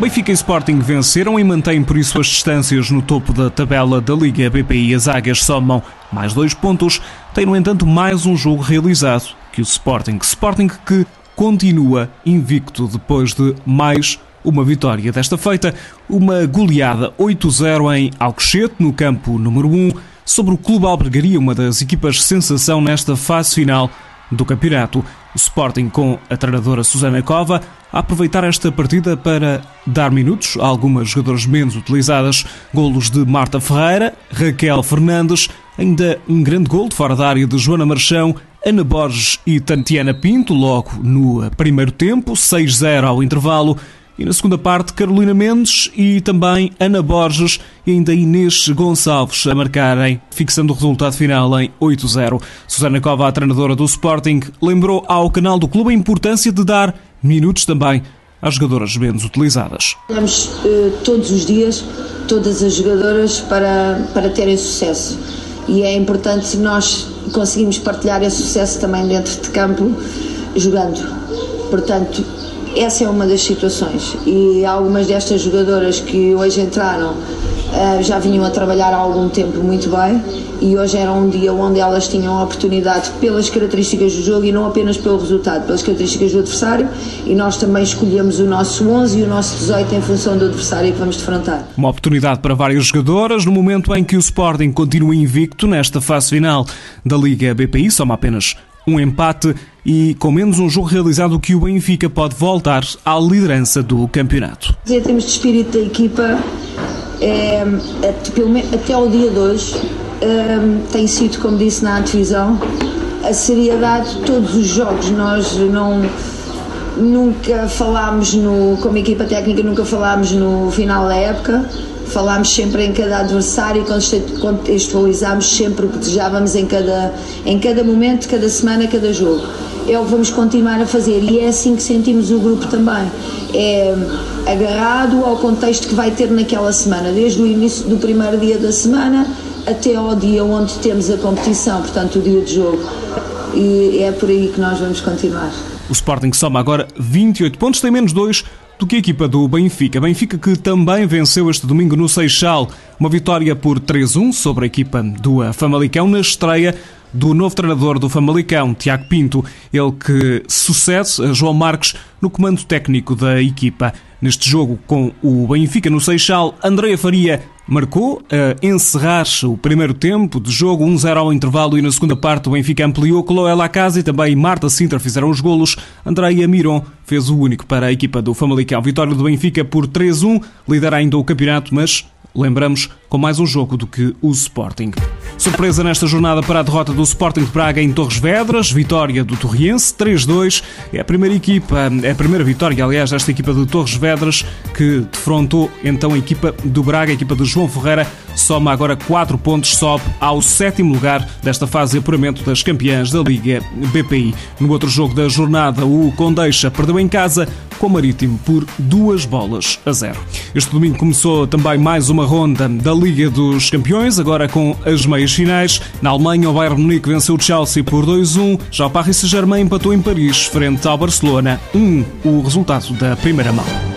Benfica e Sporting venceram e mantêm por isso as distâncias no topo da tabela da Liga BPI. As águias somam mais dois pontos. Tem, no entanto, mais um jogo realizado que o Sporting. Sporting que continua invicto depois de mais uma vitória. Desta feita, uma goleada 8-0 em Alcochete, no campo número 1, sobre o Clube Albergaria, uma das equipas sensação nesta fase final do campeonato. Sporting com a treinadora Susana Cova a aproveitar esta partida para dar minutos a algumas jogadoras menos utilizadas. Golos de Marta Ferreira, Raquel Fernandes, ainda um grande gol de fora da área de Joana Marchão, Ana Borges e Tantiana Pinto, logo no primeiro tempo, 6-0 ao intervalo. E na segunda parte, Carolina Mendes e também Ana Borges e ainda Inês Gonçalves a marcarem, fixando o resultado final em 8-0. Susana Cova, a treinadora do Sporting, lembrou ao canal do clube a importância de dar minutos também às jogadoras menos utilizadas. Olhamos uh, todos os dias todas as jogadoras para, para terem sucesso e é importante nós conseguimos partilhar esse sucesso também dentro de campo jogando. Portanto, essa é uma das situações. E algumas destas jogadoras que hoje entraram uh, já vinham a trabalhar há algum tempo muito bem e hoje era um dia onde elas tinham a oportunidade pelas características do jogo e não apenas pelo resultado, pelas características do adversário. E nós também escolhemos o nosso 11 e o nosso 18 em função do adversário que vamos defrontar. Uma oportunidade para várias jogadoras no momento em que o Sporting continua invicto nesta fase final da Liga BPI, soma apenas um empate e com menos um jogo realizado que o Benfica pode voltar à liderança do campeonato. Em termos de espírito da equipa, é, até o dia de hoje é, tem sido, como disse na divisão, a seriedade de todos os jogos. Nós não nunca falámos no, como equipa técnica, nunca falámos no final da época falámos sempre em cada adversário e contextualizámos sempre o que desejávamos em cada, em cada momento, cada semana, cada jogo. É o que vamos continuar a fazer e é assim que sentimos o grupo também. É agarrado ao contexto que vai ter naquela semana, desde o início do primeiro dia da semana até ao dia onde temos a competição, portanto, o dia de jogo. E é por aí que nós vamos continuar. O Sporting soma agora 28 pontos, tem menos 2 do que a equipa do Benfica. Benfica que também venceu este domingo no Seixal, uma vitória por 3-1 sobre a equipa do Famalicão na estreia do novo treinador do Famalicão, Tiago Pinto, ele que sucede João Marques no comando técnico da equipa. Neste jogo com o Benfica no Seixal, Andréa Faria marcou a encerrar o primeiro tempo de jogo, 1-0 ao intervalo e na segunda parte o Benfica ampliou, Chloé Lacasa e também Marta Sintra fizeram os golos. Andréia Miron fez o único para a equipa do Famalicão. Vitória do Benfica por 3-1, lidera ainda o campeonato, mas lembramos, com mais um jogo do que o Sporting. Surpresa nesta jornada para a derrota do Sporting de Braga em Torres Vedras, vitória do Torriense 3-2. É a primeira equipa, é a primeira vitória, aliás, desta equipa de Torres Vedras que defrontou então a equipa do Braga, a equipa de João Ferreira, soma agora 4 pontos, sobe ao sétimo lugar desta fase de apuramento das campeãs da Liga BPI. No outro jogo da jornada, o Condeixa perdeu em casa com o Marítimo por duas bolas a zero. Este domingo começou também mais uma ronda da Liga dos Campeões, agora com as meias finais. Na Alemanha, o Bayern Munique venceu o Chelsea por 2-1, já o Paris Saint-Germain empatou em Paris frente ao Barcelona 1, o resultado da primeira mão.